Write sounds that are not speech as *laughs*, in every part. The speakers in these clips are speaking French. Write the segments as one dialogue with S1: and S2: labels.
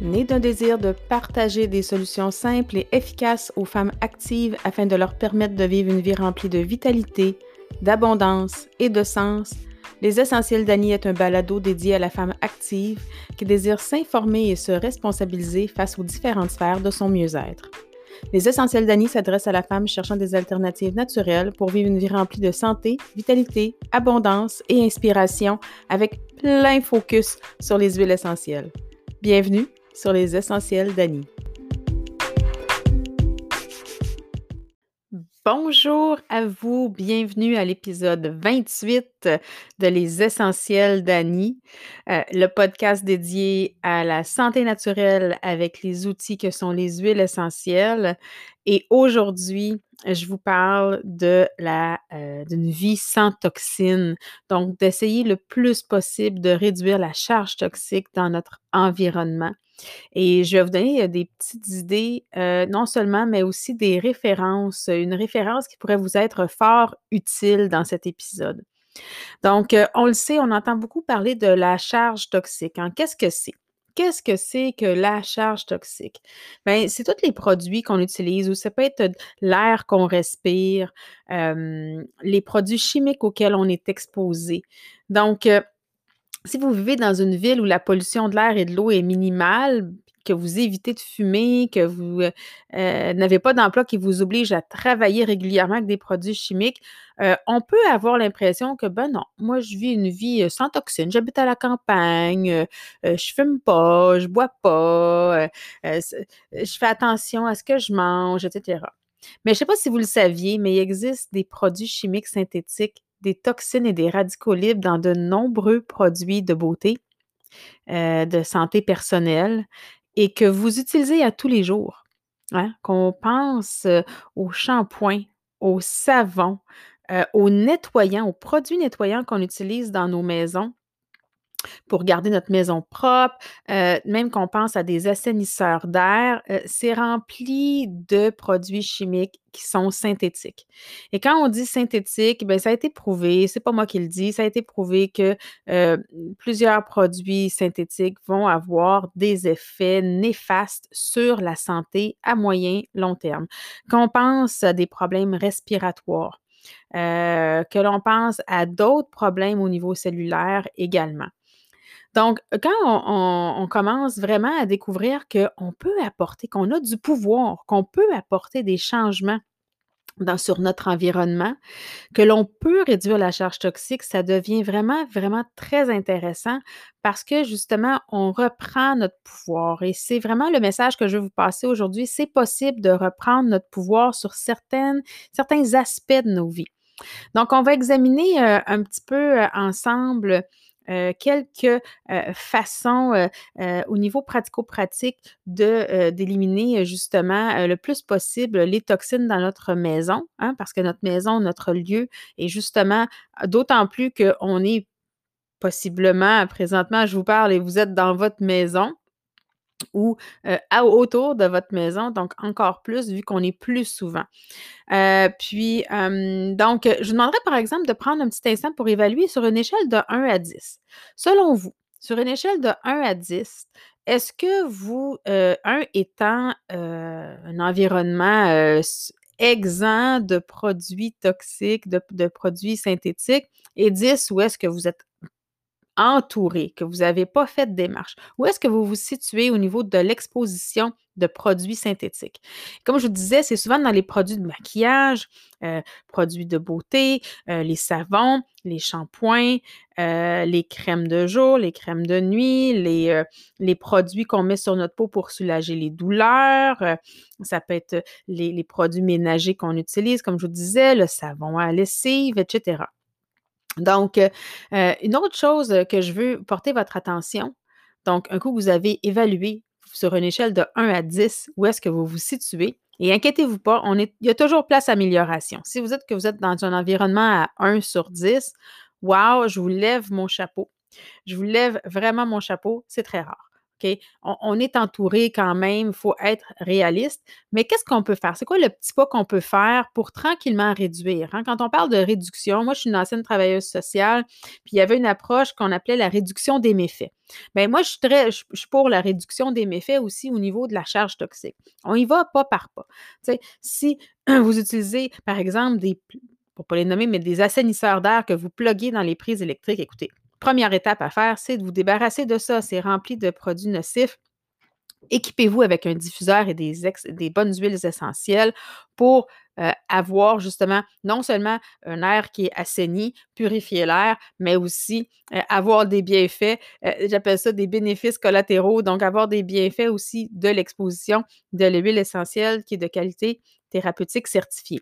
S1: né d'un désir de partager des solutions simples et efficaces aux femmes actives afin de leur permettre de vivre une vie remplie de vitalité, d'abondance et de sens, Les Essentiels d'Annie est un balado dédié à la femme active qui désire s'informer et se responsabiliser face aux différentes sphères de son mieux-être. Les Essentiels d'Annie s'adressent à la femme cherchant des alternatives naturelles pour vivre une vie remplie de santé, vitalité, abondance et inspiration avec plein focus sur les huiles essentielles. Bienvenue sur les Essentiels d'Annie. Bonjour à vous, bienvenue à l'épisode 28 de Les Essentiels d'Annie, euh, le podcast dédié à la santé naturelle avec les outils que sont les huiles essentielles. Et aujourd'hui, je vous parle euh, d'une vie sans toxines, donc d'essayer le plus possible de réduire la charge toxique dans notre environnement. Et je vais vous donner euh, des petites idées, non seulement, mais aussi des références, une référence qui pourrait vous être fort utile dans cet épisode. Donc, euh, on le sait, on entend beaucoup parler de la charge toxique. Hein. Qu'est-ce que c'est? Qu'est-ce que c'est que la charge toxique? Bien, c'est tous les produits qu'on utilise ou ça peut être l'air qu'on respire, les produits chimiques auxquels on est exposé. Donc, si vous vivez dans une ville où la pollution de l'air et de l'eau est minimale, que vous évitez de fumer, que vous euh, euh, n'avez pas d'emploi qui vous oblige à travailler régulièrement avec des produits chimiques, euh, on peut avoir l'impression que, ben non, moi, je vis une vie sans toxines. J'habite à la campagne, je fume pas, je bois pas, je fais attention à ce que je mange, etc. Mais je ne sais pas si vous le saviez, mais il existe des produits chimiques synthétiques des toxines et des radicaux libres dans de nombreux produits de beauté, euh, de santé personnelle et que vous utilisez à tous les jours. Hein, qu'on pense au shampoing, au savon, aux nettoyants, aux produits nettoyants qu'on utilise dans nos maisons pour garder notre maison propre, euh, même qu'on pense à des assainisseurs d'air, euh, c'est rempli de produits chimiques qui sont synthétiques. Et quand on dit synthétique, bien, ça a été prouvé, c'est pas moi qui le dis, ça a été prouvé que euh, plusieurs produits synthétiques vont avoir des effets néfastes sur la santé à moyen long terme. Quand on pense à des problèmes respiratoires, que l'on pense à d'autres problèmes au niveau cellulaire également. Donc, quand on, commence vraiment à découvrir qu'on peut apporter, qu'on a du pouvoir, qu'on peut apporter des changements dans, sur notre environnement, que l'on peut réduire la charge toxique, ça devient vraiment, vraiment très intéressant parce que justement, on reprend notre pouvoir. Et c'est vraiment le message que je veux vous passer aujourd'hui. C'est possible de reprendre notre pouvoir sur certains aspects de nos vies. Donc, on va examiner euh, un petit peu euh, ensemble euh, quelques euh, façons euh, au niveau pratico-pratique de d'éliminer justement le plus possible les toxines dans notre maison, hein, parce que notre maison, notre lieu est justement d'autant plus qu'on est possiblement présentement, je vous parle et vous êtes dans votre maison ou autour de votre maison, donc encore plus vu qu'on est plus souvent. puis, donc, je vous demanderais par exemple de prendre un petit instant pour évaluer sur une échelle de 1 à 10. Selon vous, sur une échelle de 1 à 10, est-ce que vous, 1 étant un environnement exempt de produits toxiques, de, de produits synthétiques, et 10, où est-ce que vous êtes entouré, que vous n'avez pas fait de démarche? Où est-ce que vous vous situez au niveau de l'exposition de produits synthétiques? Comme je vous disais, c'est souvent dans les produits de maquillage, euh, produits de beauté, euh, les savons, les shampoings, euh, les crèmes de jour, les crèmes de nuit, les, les produits qu'on met sur notre peau pour soulager les douleurs. ça peut être les, les produits ménagers qu'on utilise, comme je vous disais, le savon à lessive, etc. Donc, euh, euh, une autre chose que je veux porter votre attention, donc un coup vous avez évalué sur une échelle de 1 à 10 où est-ce que vous vous situez, et inquiétez-vous pas, on est, il y a toujours place à amélioration. Si vous êtes que vous êtes dans un environnement à 1 sur 10, wow, je vous lève mon chapeau. Je vous lève vraiment mon chapeau, c'est très rare. On, est entouré quand même, il faut être réaliste. Mais qu'est-ce qu'on peut faire? C'est quoi le petit pas qu'on peut faire pour tranquillement réduire? Hein? Quand on parle de réduction, moi, je suis une ancienne travailleuse sociale, puis il y avait une approche qu'on appelait la réduction des méfaits. Bien, moi, je suis, je, suis pour la réduction des méfaits aussi au niveau de la charge toxique. On y va pas par pas. si *clears throat* vous utilisez, par exemple, des, pour pas les nommer, mais des assainisseurs d'air que vous pluguez dans les prises électriques, écoutez, Première étape à faire, c'est de vous débarrasser de ça. C'est rempli de produits nocifs. Équipez-vous avec un diffuseur et des, bonnes huiles essentielles pour euh, avoir justement non seulement un air qui est assaini, purifier l'air, mais aussi euh, avoir des bienfaits, euh, j'appelle ça des bénéfices collatéraux, donc avoir des bienfaits aussi de l'exposition de l'huile essentielle qui est de qualité thérapeutique certifiée.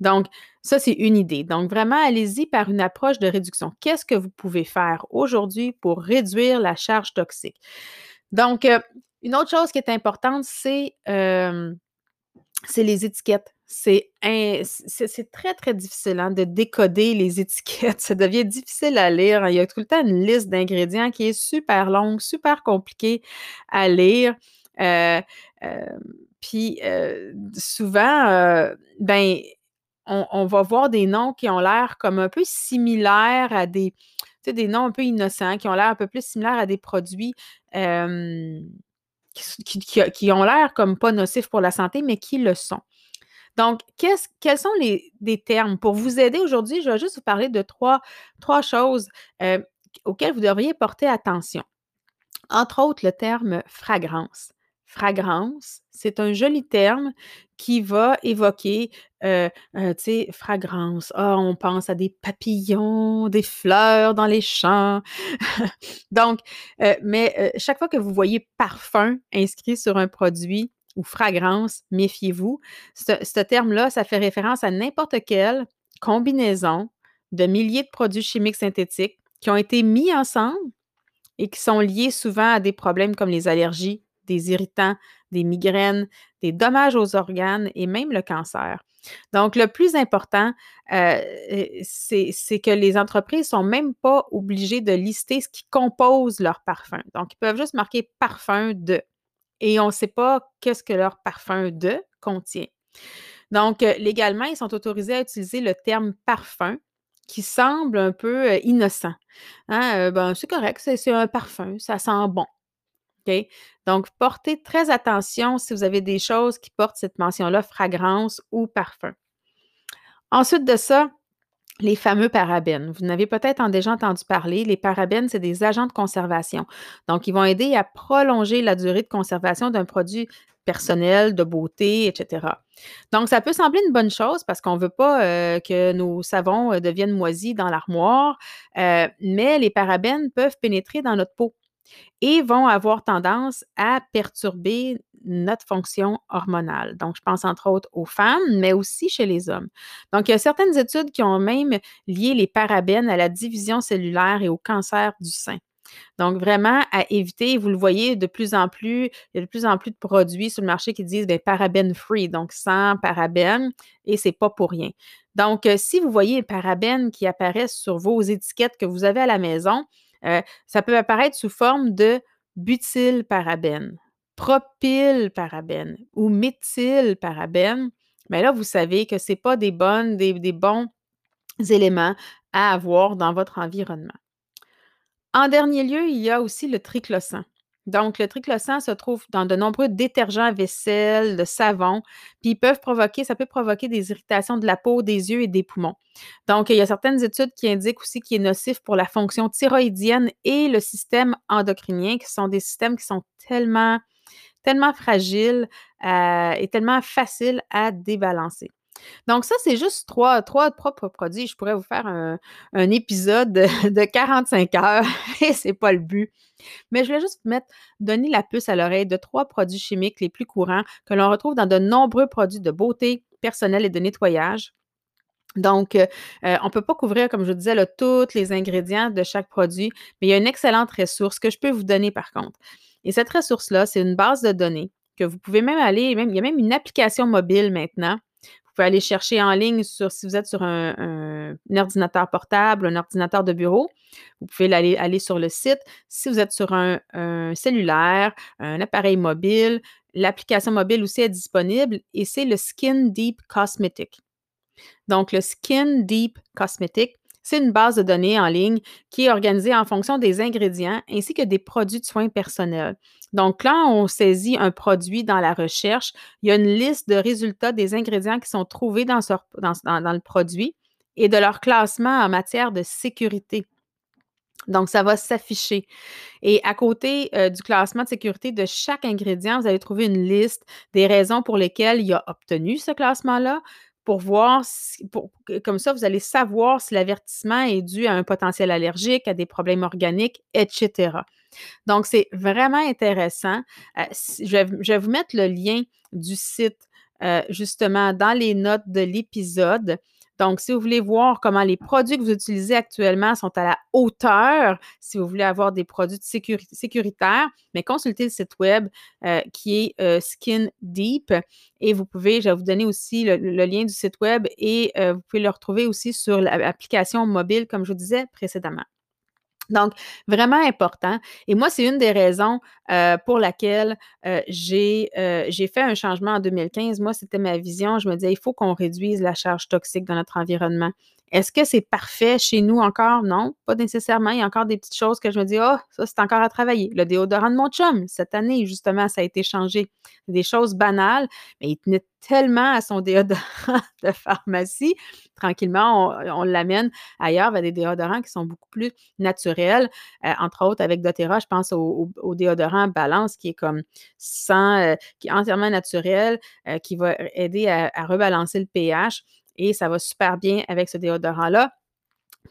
S1: Donc, ça, c'est une idée. Donc, vraiment, allez-y par une approche de réduction. Qu'est-ce que vous pouvez faire aujourd'hui pour réduire la charge toxique? Donc, euh, une autre chose qui est importante, c'est euh, les étiquettes. C'est très, très difficile hein, de décoder les *laughs* étiquettes. Ça devient difficile à lire. Il y a tout le temps une liste d'ingrédients qui est super longue, super compliquée à lire. Euh, puis souvent, ben, on, va voir des noms qui ont l'air comme un peu similaires à des, des noms un peu innocents, qui ont l'air un peu plus similaires à des produits qui, ont l'air comme pas nocifs pour la santé, mais qui le sont. Donc, quels sont les, termes? Pour vous aider aujourd'hui, je vais juste vous parler de trois, trois choses auxquelles vous devriez porter attention. Entre autres, le terme fragrance. Fragrance, c'est un joli terme qui va évoquer, euh, euh, tu sais, fragrance. Ah, on pense à des papillons, des fleurs dans les champs. *laughs* Donc, euh, mais chaque fois que vous voyez parfum inscrit sur un produit ou fragrance, méfiez-vous. Ce, terme-là, ça fait référence à n'importe quelle combinaison de milliers de produits chimiques synthétiques qui ont été mis ensemble et qui sont liés souvent à des problèmes comme les allergies, des irritants, des migraines, des dommages aux organes et même le cancer. Donc, le plus important, euh, c'est que les entreprises ne sont même pas obligées de lister ce qui compose leur parfum. Donc, ils peuvent juste marquer parfum de. Et on ne sait pas qu'est-ce que leur parfum de contient. Donc, euh, légalement, ils sont autorisés à utiliser le terme parfum qui semble un peu euh, innocent. Hein, ben, c'est correct, c'est un parfum, ça sent bon. Donc, portez très attention si vous avez des choses qui portent cette mention-là, fragrance ou parfum. Ensuite de ça, les fameux parabènes. Vous n'avez peut-être déjà entendu parler. Les parabènes, c'est des agents de conservation. Donc, ils vont aider à prolonger la durée de conservation d'un produit personnel, de beauté, etc. Donc, ça peut sembler une bonne chose parce qu'on ne veut pas euh, que nos savons euh, deviennent moisis dans l'armoire, euh, mais les parabènes peuvent pénétrer dans notre peau et vont avoir tendance à perturber notre fonction hormonale. Donc, je pense entre autres aux femmes, mais aussi chez les hommes. Donc, il y a certaines études qui ont même lié les parabènes à la division cellulaire et au cancer du sein. Donc, vraiment à éviter, vous le voyez de plus en plus, il y a de plus en plus de produits sur le marché qui disent bien, parabène free, donc sans parabènes, et c'est pas pour rien. Donc, euh, si vous voyez les parabènes qui apparaissent sur vos étiquettes que vous avez à la maison, euh, ça peut apparaître sous forme de butylparabène, propylparabène ou méthylparabène. Mais là, vous savez que ce n'est pas des, bonnes, des, des bons éléments à avoir dans votre environnement. En dernier lieu, il y a aussi le triclosan. Donc, le triclosan se trouve dans de nombreux détergents à vaisselle, de savon, puis ils peuvent provoquer, ça peut provoquer des irritations de la peau, des yeux et des poumons. Donc, il y a certaines études qui indiquent aussi qu'il est nocif pour la fonction thyroïdienne et le système endocrinien, qui sont des systèmes qui sont tellement, tellement fragiles euh, et tellement faciles à débalancer. Donc, ça, c'est juste trois, trois propres produits. Je pourrais vous faire un, épisode de, *laughs* 45 heures *laughs* et c'est pas le but. Mais je voulais juste mettre, donner la puce à l'oreille de trois produits chimiques les plus courants que l'on retrouve dans de nombreux produits de beauté personnelle et de nettoyage. Donc, euh, euh, on ne peut pas couvrir, comme je vous disais, tous les ingrédients de chaque produit, mais il y a une excellente ressource que je peux vous donner par contre. Et cette ressource-là, c'est une base de données que vous pouvez même aller, même, il y a même une application mobile maintenant pouvez aller chercher en ligne sur, si vous êtes sur un, ordinateur portable, un ordinateur de bureau, vous pouvez aller, aller sur le site. Si vous êtes sur un, cellulaire, un appareil mobile, l'application mobile aussi est disponible et c'est le Skin Deep Cosmetic. Donc, le Skin Deep Cosmetic, c'est une base de données en ligne qui est organisée en fonction des ingrédients ainsi que des produits de soins personnels. Donc, quand on saisit un produit dans la recherche, il y a une liste de résultats des ingrédients qui sont trouvés dans, le produit et de leur classement en matière de sécurité. Donc, ça va s'afficher. Et à côté euh, du classement de sécurité de chaque ingrédient, vous allez trouver une liste des raisons pour lesquelles il a obtenu ce classement-là, pour voir, comme ça, vous allez savoir si l'avertissement est dû à un potentiel allergique, à des problèmes organiques, etc. Donc, c'est vraiment intéressant. Euh, je, vais, vous mettre le lien du site euh, justement dans les notes de l'épisode. Donc, si vous voulez voir comment les produits que vous utilisez actuellement sont à la hauteur, si vous voulez avoir des produits sécuritaires, mais consultez le site web euh, qui est euh, Skin Deep et vous pouvez, je vais vous donner aussi le, lien du site web et euh, vous pouvez le retrouver aussi sur l'application mobile, comme je vous disais précédemment. Donc, vraiment important. Et moi, c'est une des raisons euh, pour laquelle euh, euh, j'ai fait un changement en 2015. Moi, c'était ma vision. Je me disais, il faut qu'on réduise la charge toxique dans notre environnement. Est-ce que c'est parfait chez nous encore? Non, pas nécessairement. Il y a encore des petites choses que je me dis, oh, ça, c'est encore à travailler. Le déodorant de mon chum, cette année, justement, ça a été changé. Des choses banales, mais il tenait tellement à son *laughs* déodorant de pharmacie. Tranquillement, on, l'amène ailleurs vers des déodorants qui sont beaucoup plus naturels, euh, entre autres avec doTERRA. Je pense au, déodorant Balance qui est comme sans, euh, qui entièrement naturel, euh, qui va aider à rebalancer le pH et ça va super bien avec ce déodorant-là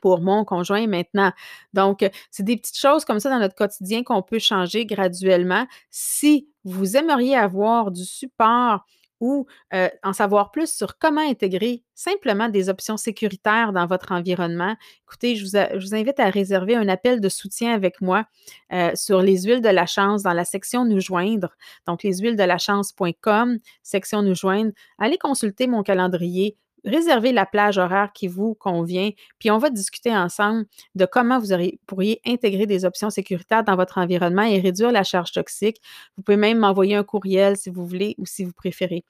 S1: pour mon conjoint maintenant. Donc, c'est des petites choses comme ça dans notre quotidien qu'on peut changer graduellement. Si vous aimeriez avoir du support ou euh, en savoir plus sur comment intégrer simplement des options sécuritaires dans votre environnement, écoutez, je vous, invite à réserver un appel de soutien avec moi euh, sur les huiles de la chance dans la section Nous joindre. Donc, les huiles de la chance.com, section Nous joindre. Allez consulter mon calendrier réservez la plage horaire qui vous convient, puis on va discuter ensemble de comment vous pourriez intégrer des options sécuritaires dans votre environnement et réduire la charge toxique. Vous pouvez même m'envoyer un courriel si vous voulez ou si vous préférez.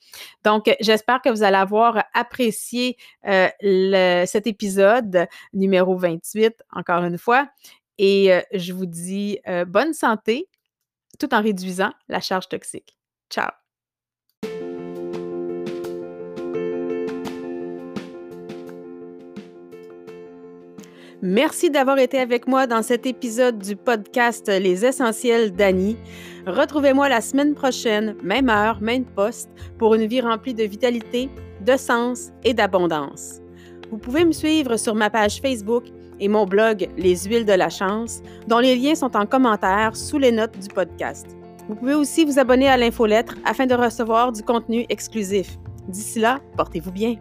S1: Donc, j'espère que vous allez avoir apprécié euh, cet épisode numéro 28, encore une fois. Et euh, je vous dis euh, bonne santé tout en réduisant la charge toxique. Ciao! Merci d'avoir été avec moi dans cet épisode du podcast Les Essentiels d'Annie. Retrouvez-moi la semaine prochaine, même heure, même poste, pour une vie remplie de vitalité, de sens et d'abondance. Vous pouvez me suivre sur ma page Facebook et mon blog Les Huiles de la Chance, dont les liens sont en commentaire sous les notes du podcast. Vous pouvez aussi vous abonner à l'infolettre afin de recevoir du contenu exclusif. D'ici là, portez-vous bien.